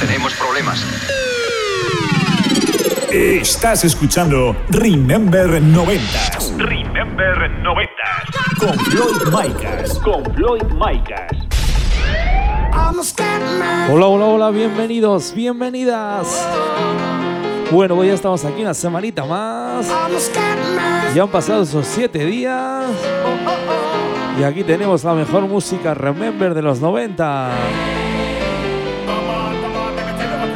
Tenemos problemas. Estás escuchando Remember 90s Remember 90. con Floyd Micas. Con Floyd Micas. Hola, hola, hola, bienvenidos, bienvenidas. Bueno, pues ya estamos aquí una semanita más. Ya han pasado esos siete días. Y aquí tenemos la mejor música Remember de los 90.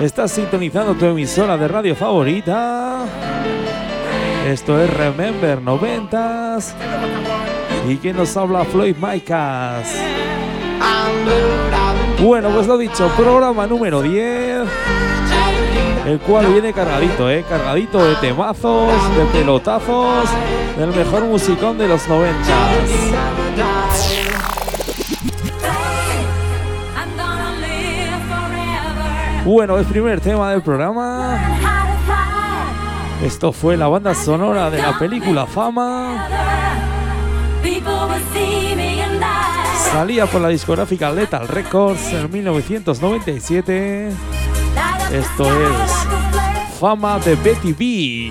Estás sintonizando tu emisora de radio favorita. Esto es Remember 90s. ¿Y quién nos habla? Floyd Micas. Bueno, pues lo dicho, programa número 10. El cual viene cargadito, ¿eh? Cargadito de temazos, de pelotazos, del mejor musicón de los 90. Bueno, el primer tema del programa. Esto fue la banda sonora de la película Fama. Salía por la discográfica Lethal Records en 1997. Esto es Fama de Betty B.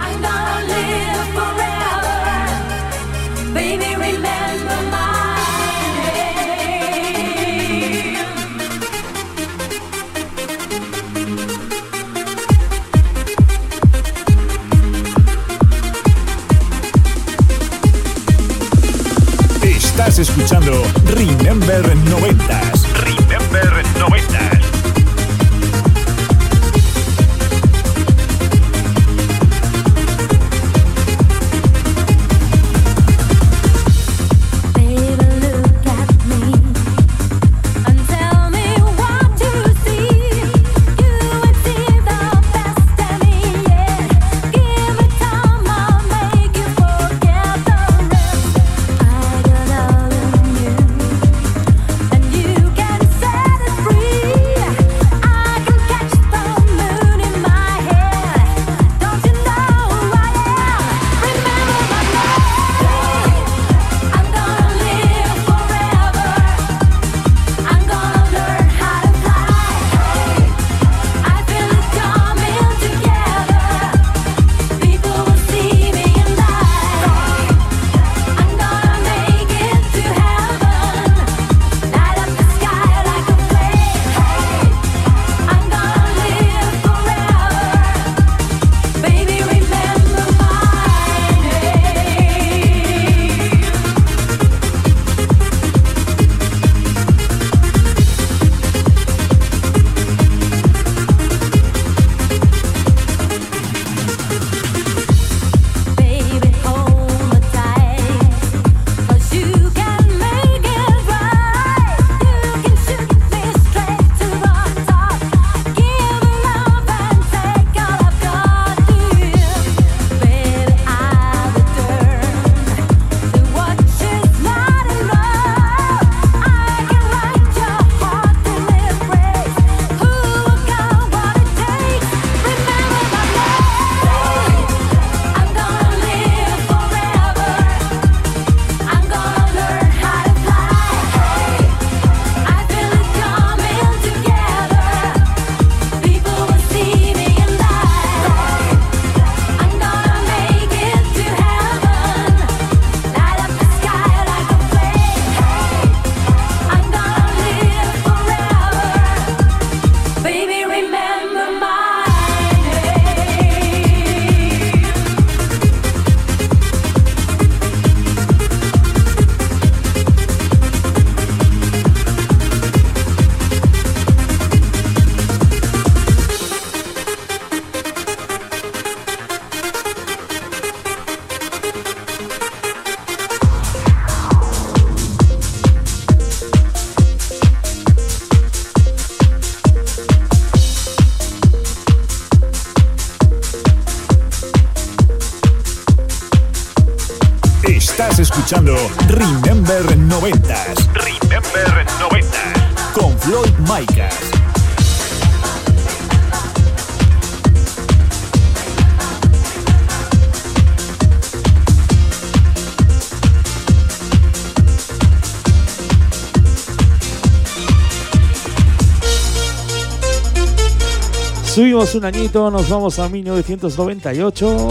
un añito, nos vamos a 1998.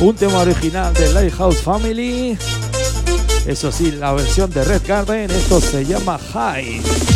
Un tema original de Lighthouse Family. Eso sí, la versión de Red Garden, esto se llama High.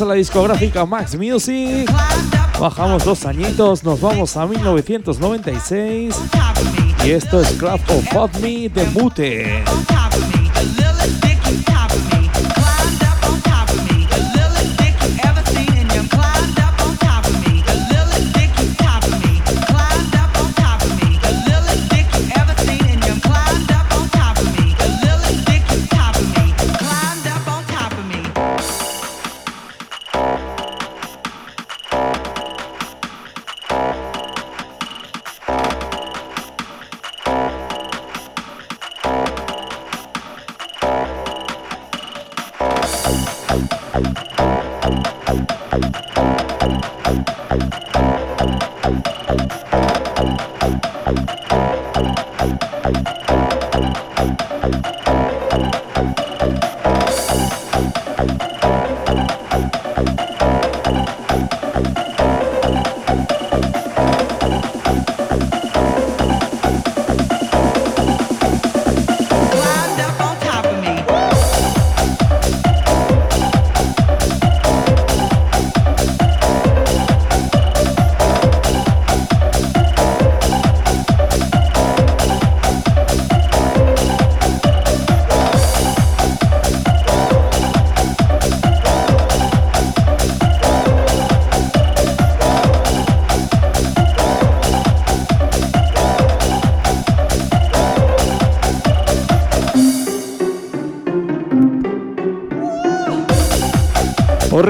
A la discográfica Max Music. Bajamos dos añitos, nos vamos a 1996. Y esto es Club of Me de Mute.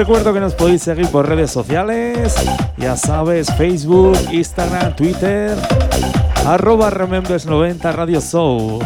Recuerdo que nos podéis seguir por redes sociales, ya sabes, Facebook, Instagram, Twitter, arroba Remembers90 Radio Show.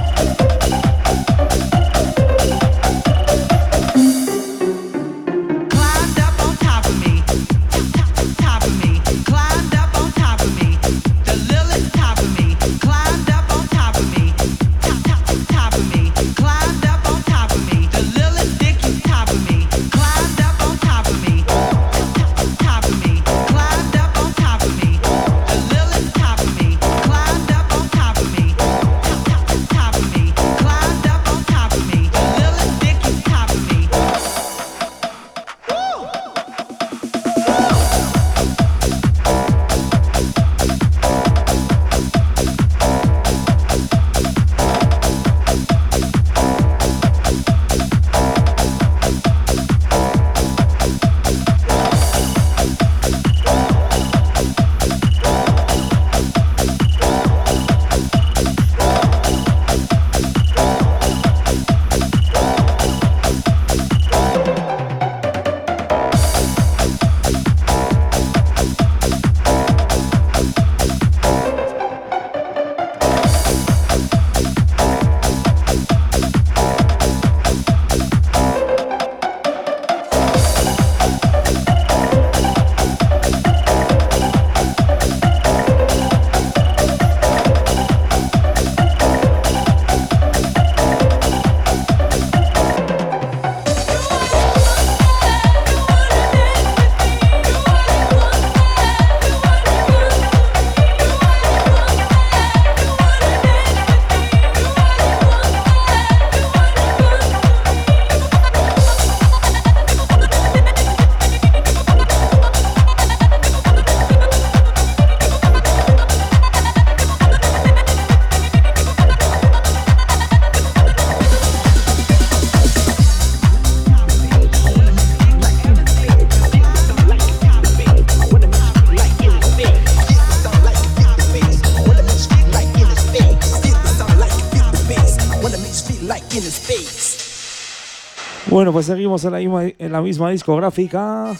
Pues seguimos en la, misma, en la misma discográfica.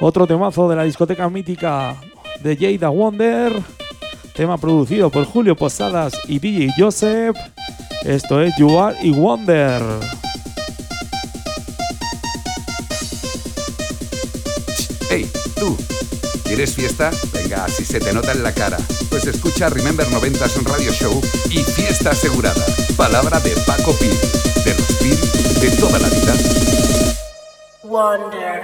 Otro temazo de la discoteca mítica de Jada Wonder. Tema producido por Julio Posadas y DJ Joseph. Esto es You Are y Wonder. Hey, tú. ¿Quieres fiesta? Venga, si se te nota en la cara. Pues escucha Remember 90s Radio Show y fiesta asegurada. Palabra de Paco Pi, de los Pi de toda la vida. Wonder.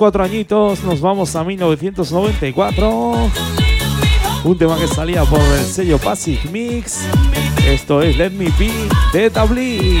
Cuatro añitos, nos vamos a 1994. Un tema que salía por el sello Pacific Mix. Esto es Let Me Be de Tabli.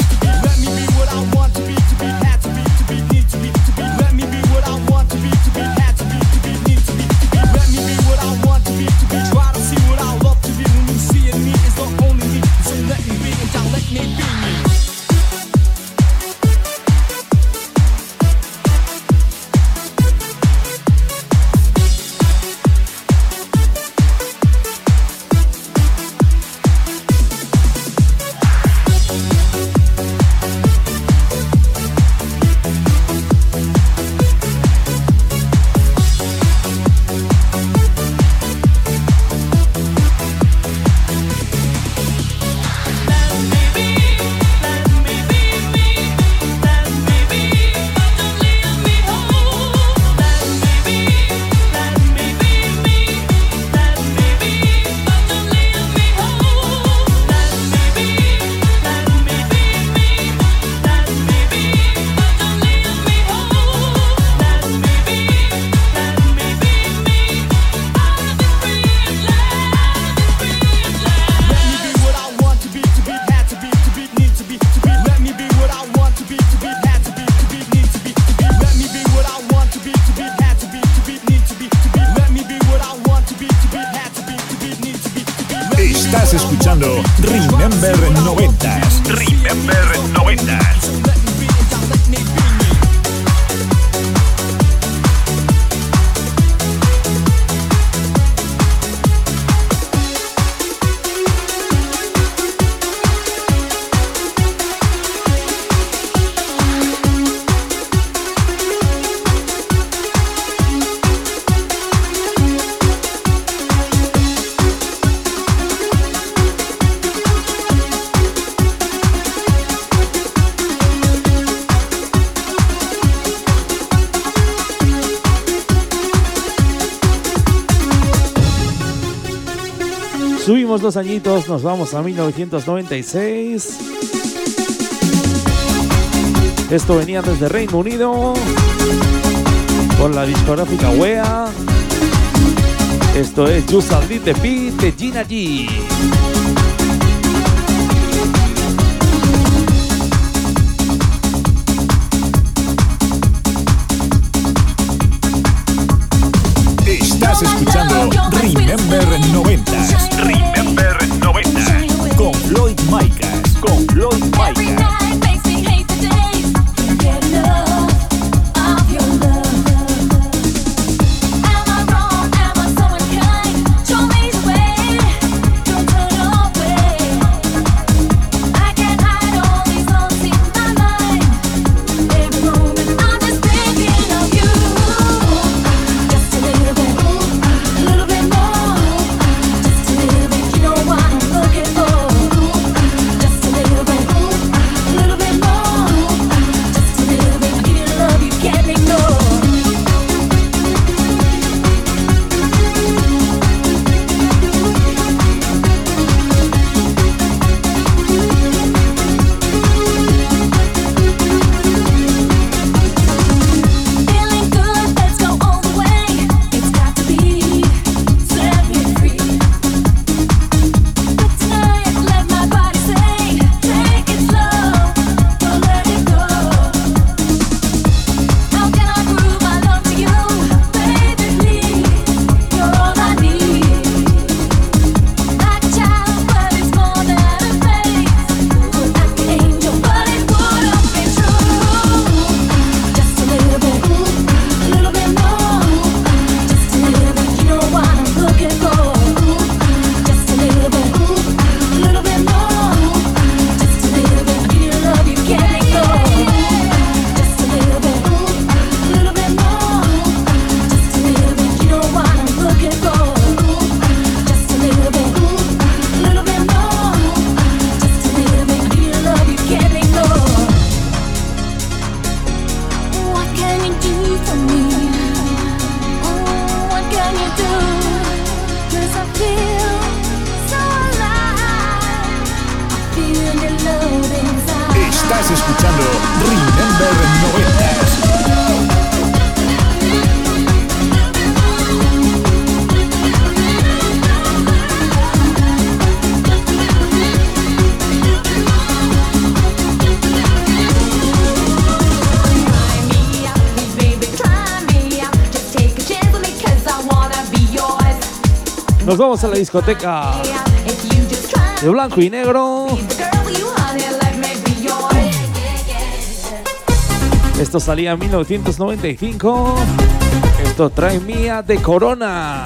escuchando Remember 90s. Remember dos añitos, nos vamos a 1996. Esto venía desde Reino Unido con la discográfica WEA. Esto es Just a Little Bit de Gina G. Estás escuchando Remember 90. Remember 90. Con Floyd Micas. Con Floyd Micas. Vamos a la discoteca de blanco y negro. Esto salía en 1995. Esto trae mía de Corona.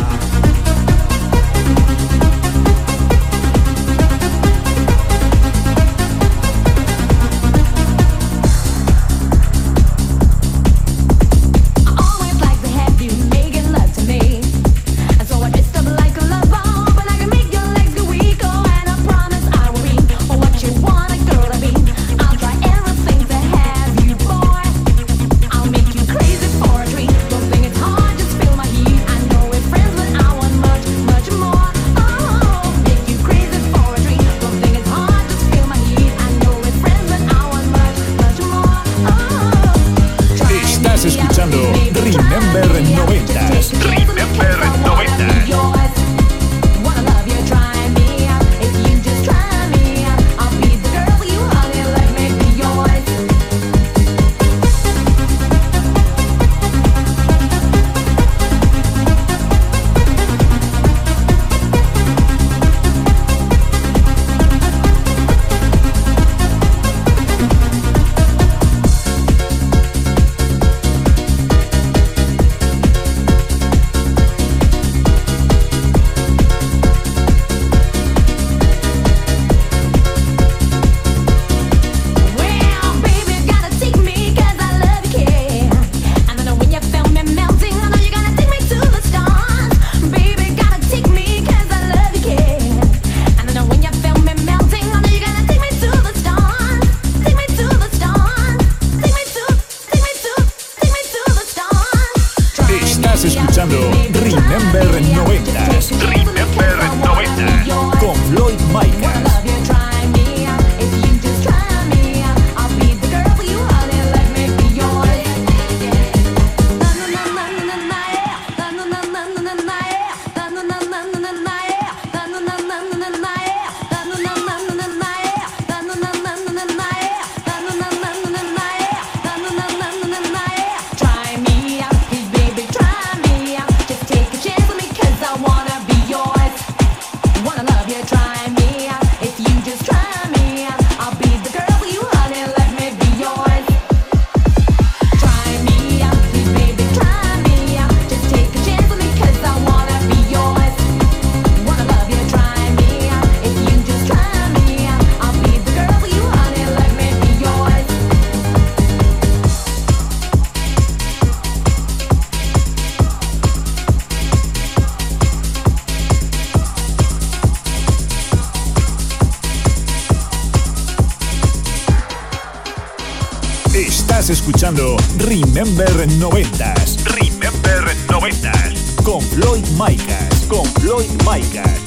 Remember 90s. Remember 90s. Con Floyd Micas. Con Floyd Micas.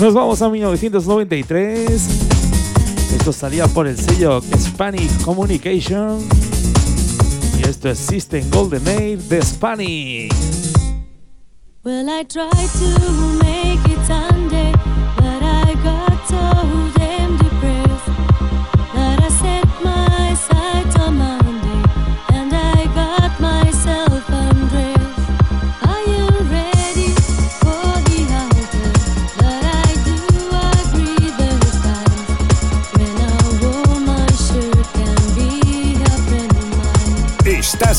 Nos vamos a 1993. Esto salía por el sello Spanish Communication. Y esto es System Golden Age de Spanish. Well, I try to make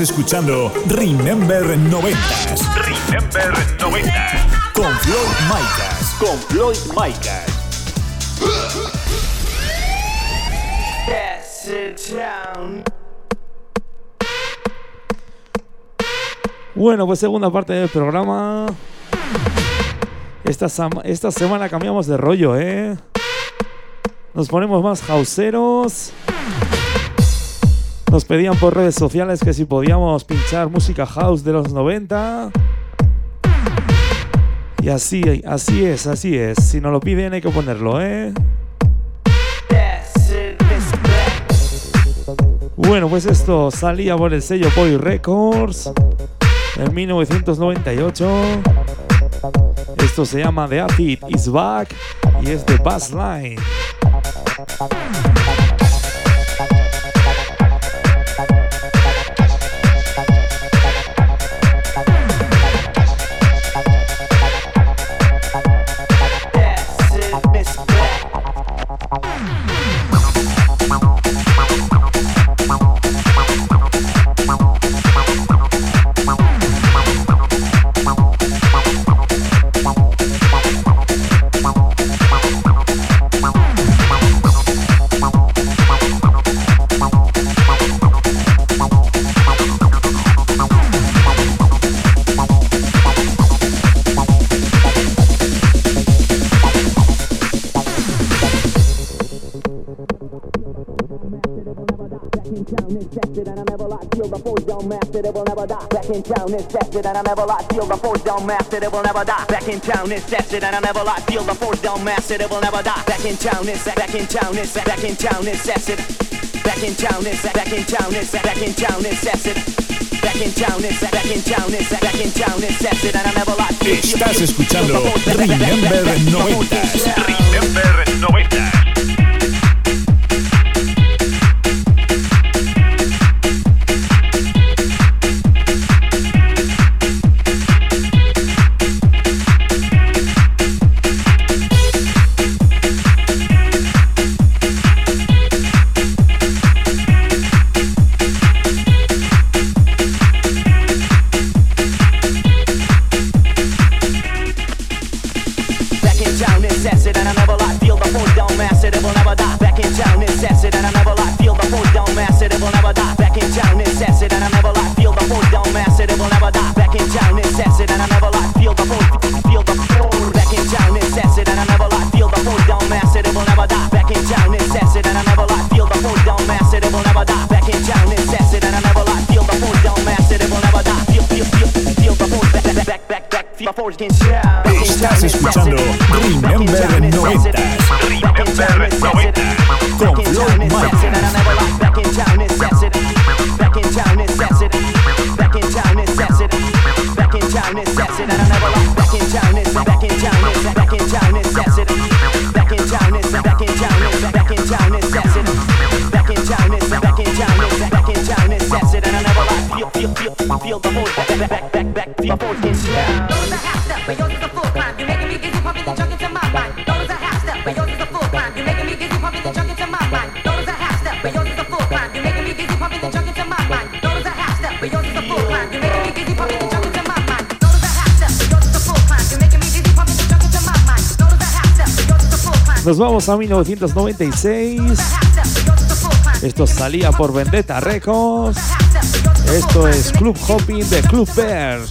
Escuchando Remember 90 Remember 90 Con Floyd Micas. Con Floyd Micas. Bueno, pues segunda parte del programa. Esta, esta semana cambiamos de rollo, ¿eh? Nos ponemos más hauseros. Nos pedían por redes sociales que si podíamos pinchar música house de los 90. Y así, así es, así es. Si nos lo piden hay que ponerlo, ¿eh? Bueno, pues esto salía por el sello Boy Records en 1998. Esto se llama The Acid Is Back y es de Bass Line. town is tested and I'm ever locked. Feel the force down mastered, it will never die. Back in town is tested and I'm ever locked. Feel the force down mastered, it will never die. Back in town is back in town is back in town is tested. Back in town is back in town is back in town is tested. Back in town is back in town is back in town is tested and I'm ever locked. Estás escuchando Remember 90. Remember 90. Nos vamos a 1996. Esto salía por Vendetta Records. Esto es Club Hopping de Club Bears.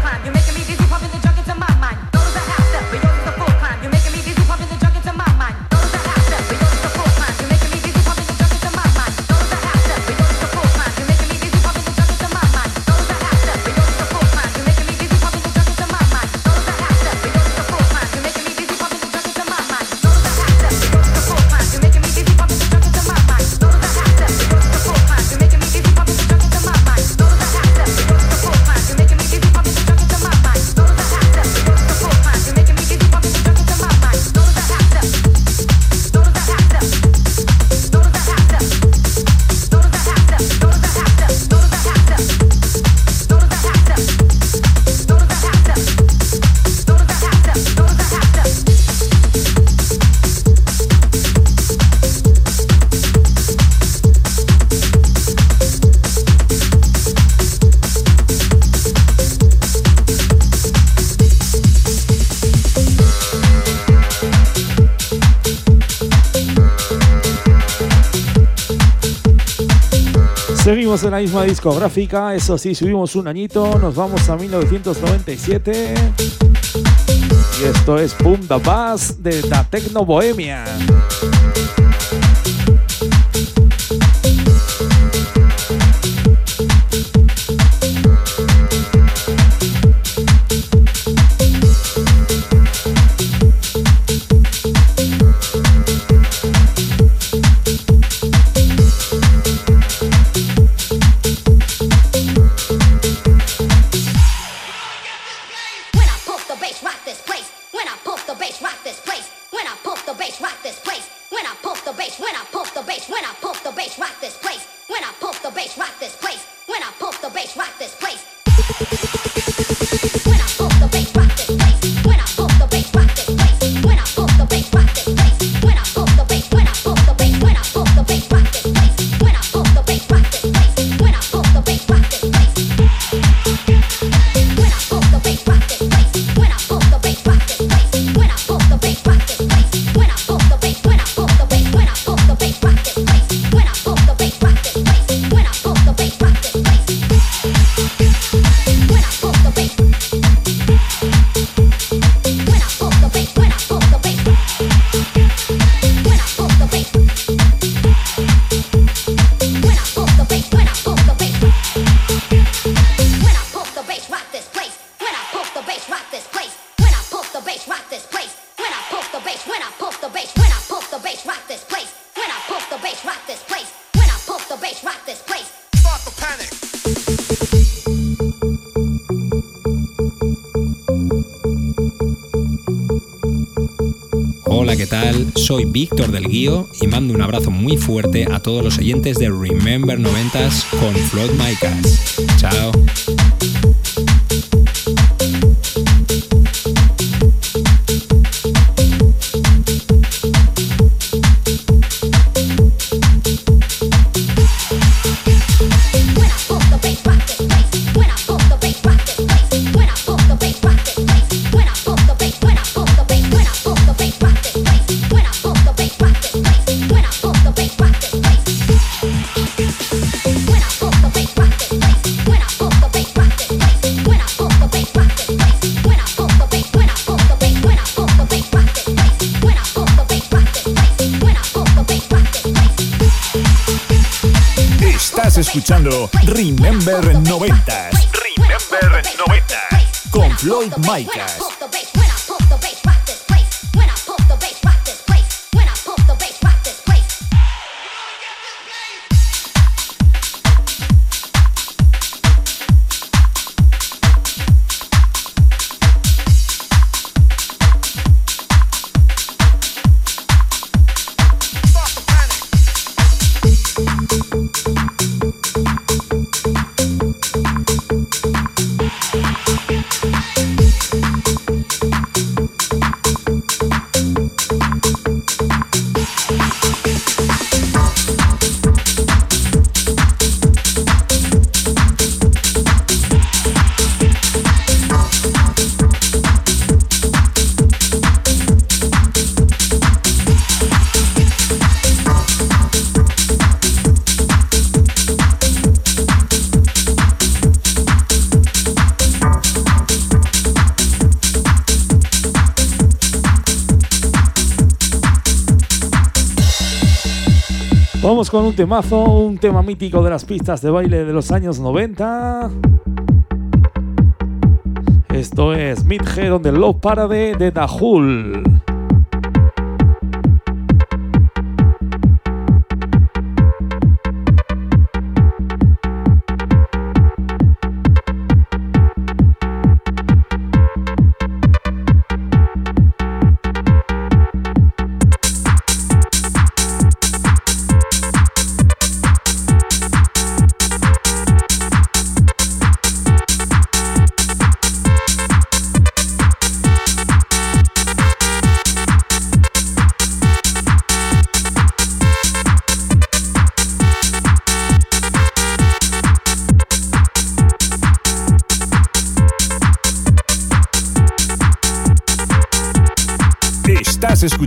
En la misma discográfica, eso sí, subimos un añito, nos vamos a 1997. Y esto es Boom the Bass de la Tecno Bohemia. Víctor del Guío y mando un abrazo muy fuerte a todos los oyentes de Remember 90s con Flood Micas. Chao. Escuchando Remember 90s. Remember 90s. Con Floyd Micas. Con un temazo, un tema mítico de las pistas de baile de los años 90. Esto es Midhead on the Love Parade de Dahul.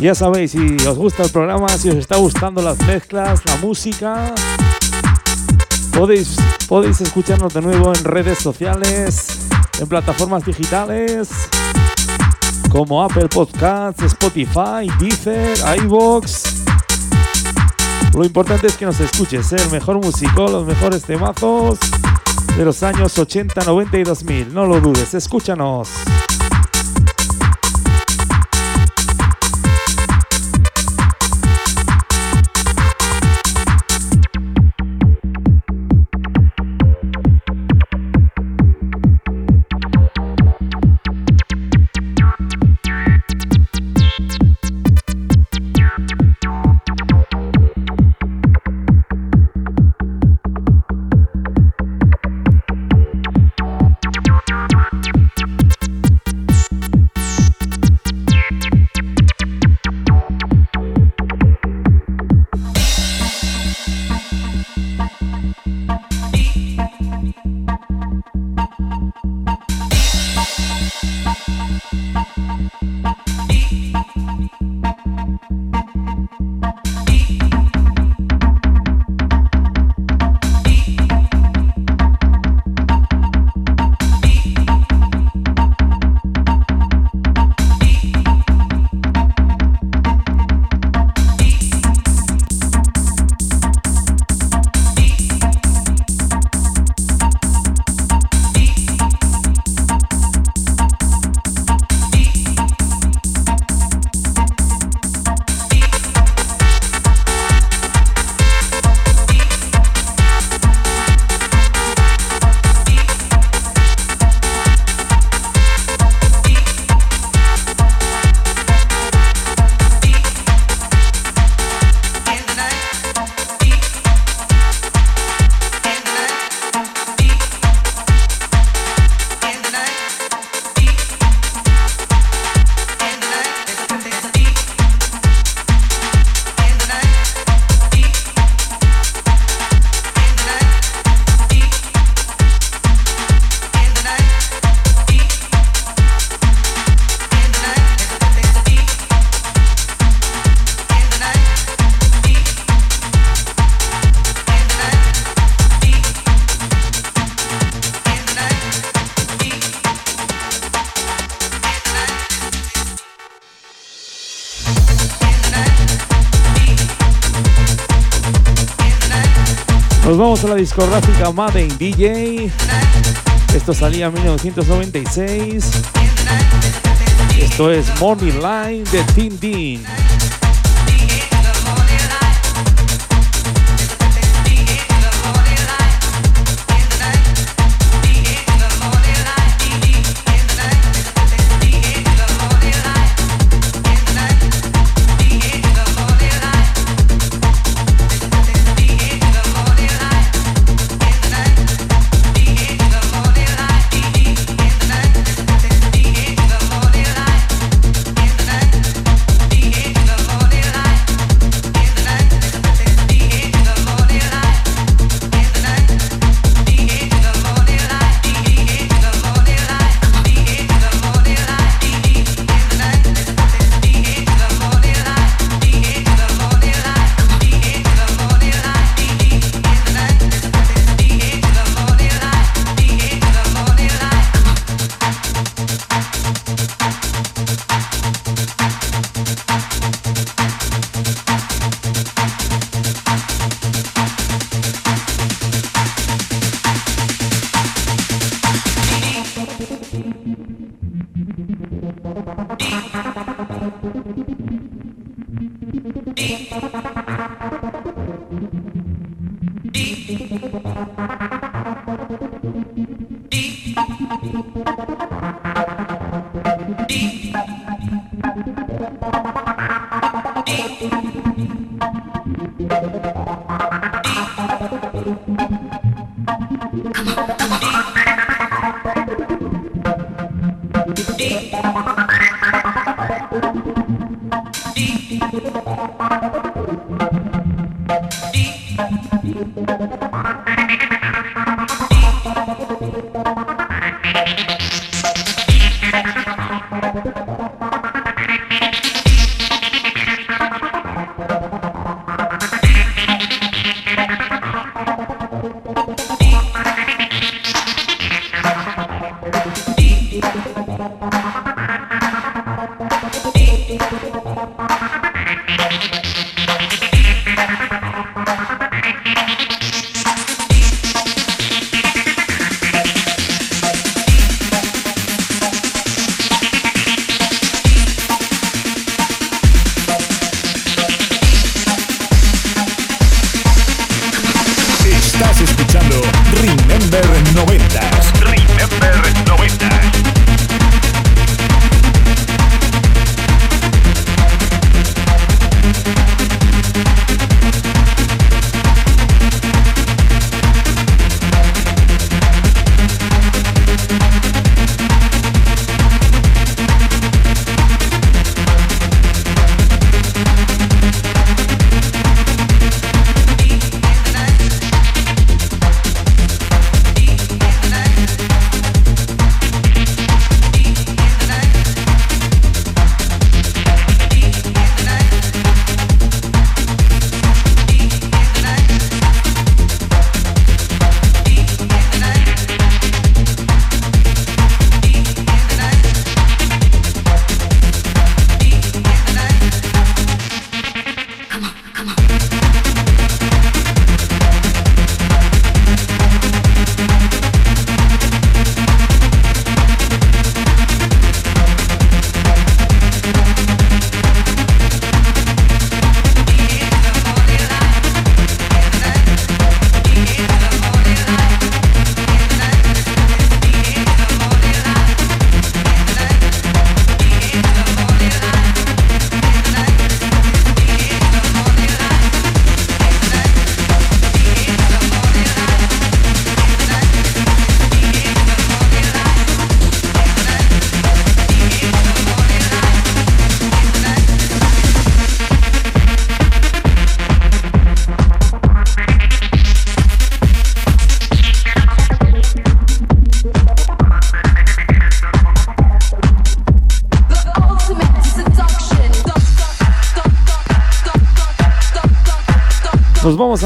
Ya sabéis, si os gusta el programa, si os está gustando las mezclas, la música, podéis, podéis escucharnos de nuevo en redes sociales, en plataformas digitales como Apple Podcasts, Spotify, Deezer, iVoox. Lo importante es que nos escuches, ¿eh? el mejor músico, los mejores temazos de los años 80, 90 y 2000. No lo dudes, escúchanos. Nos vamos a la discográfica Made in DJ. Esto salía en 1996. Esto es Morning Line de Tin Dean. Vamos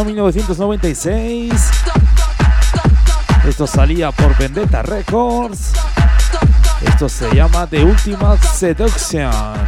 a 1996. Esto salía por Vendetta Records. Esto se llama The Ultimate Seduction.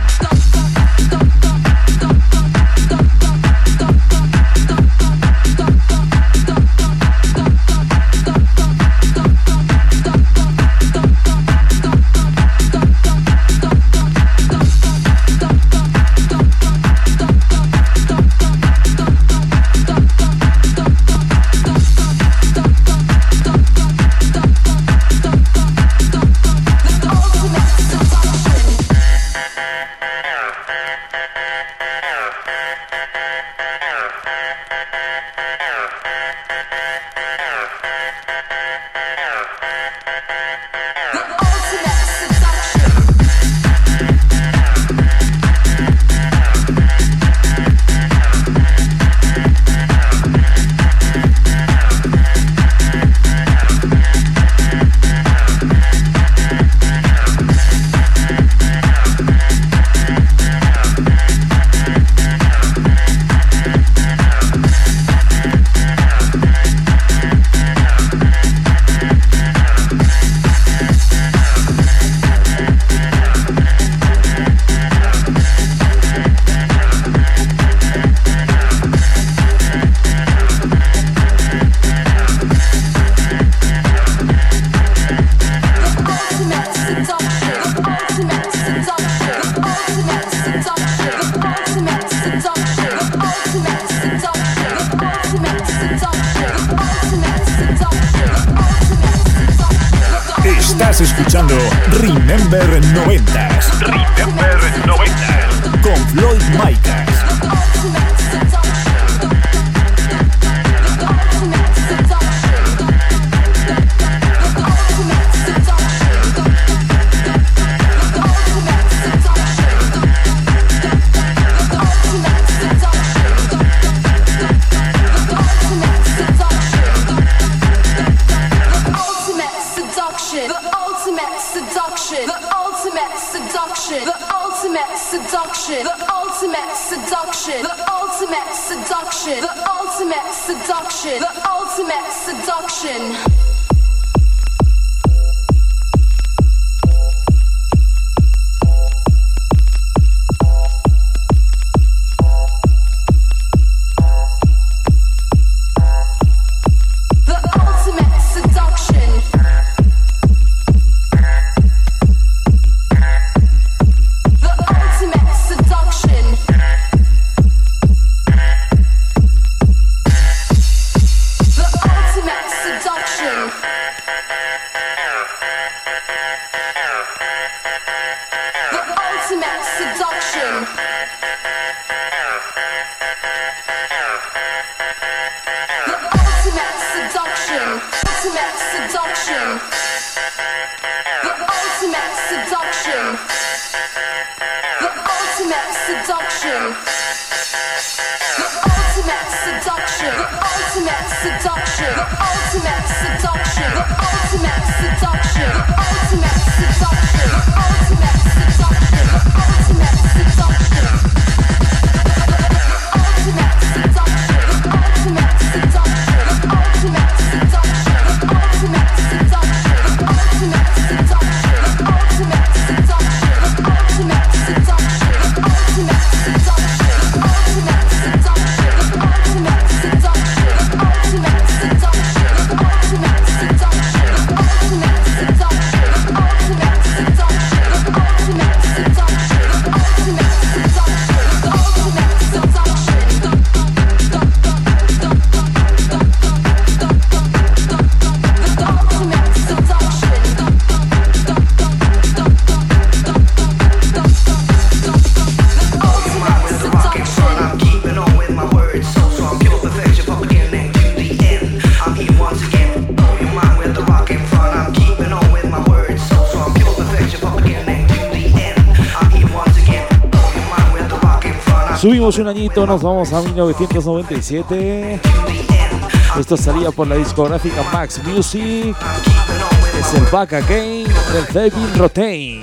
The ultimate seduction. The ultimate seduction. The ultimate seduction. The ultimate seduction. Subimos un añito, nos vamos a 1997. Esto salía por la discográfica Max Music. Es el Back Again del Devin Rotain.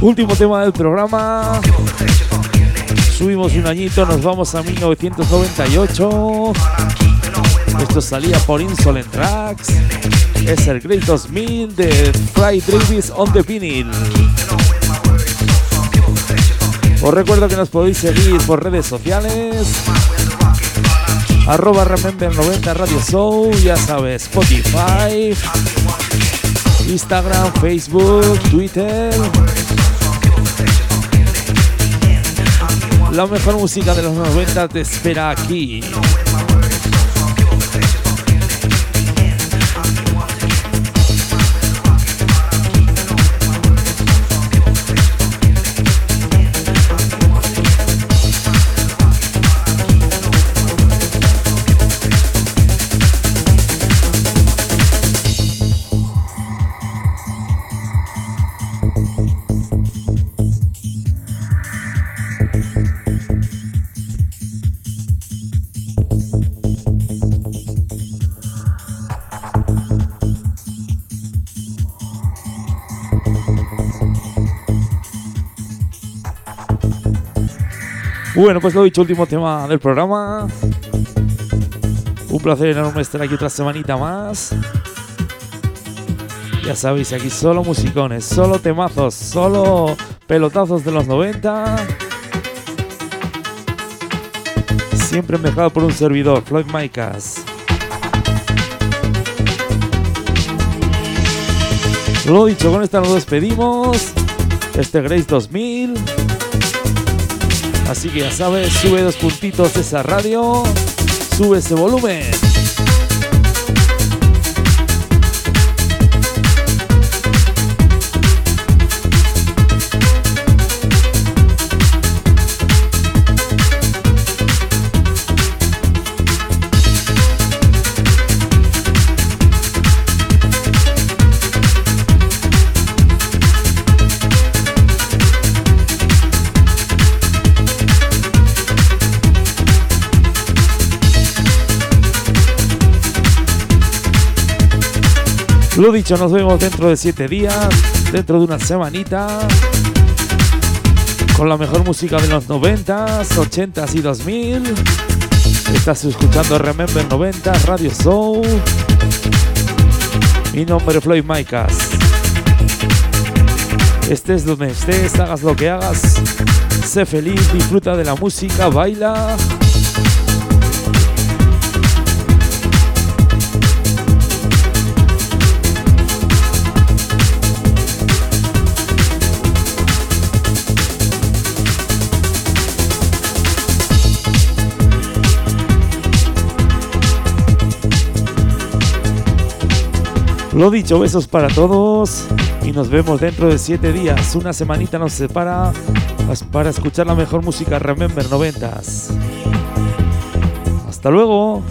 Último tema del programa. Subimos un añito, nos vamos a 1998. Esto salía por Insolent Tracks. Es el Great 2000 de Fry Davis on the Vinyl. Os recuerdo que nos podéis seguir por redes sociales. Arroba Remember 90 Radio Show, ya sabes, Spotify, Instagram, Facebook, Twitter. La mejor música de los 90 te espera aquí. Bueno, pues lo dicho, último tema del programa. Un placer enorme estar aquí otra semanita más. Ya sabéis, aquí solo musicones, solo temazos, solo pelotazos de los 90. Siempre mejorado por un servidor, Floyd Micas. Lo dicho, con esta nos despedimos. Este Grace 2000. Así que ya sabes, sube dos puntitos esa radio, sube ese volumen. Lo dicho, nos vemos dentro de 7 días, dentro de una semanita, con la mejor música de los 90s, 80s y 2000. Estás escuchando Remember 90 Radio Show. Mi nombre es Floyd Micas. Estés donde estés, hagas lo que hagas, sé feliz, disfruta de la música, baila. Lo dicho, besos para todos y nos vemos dentro de 7 días. Una semanita nos separa para escuchar la mejor música Remember 90s. Hasta luego.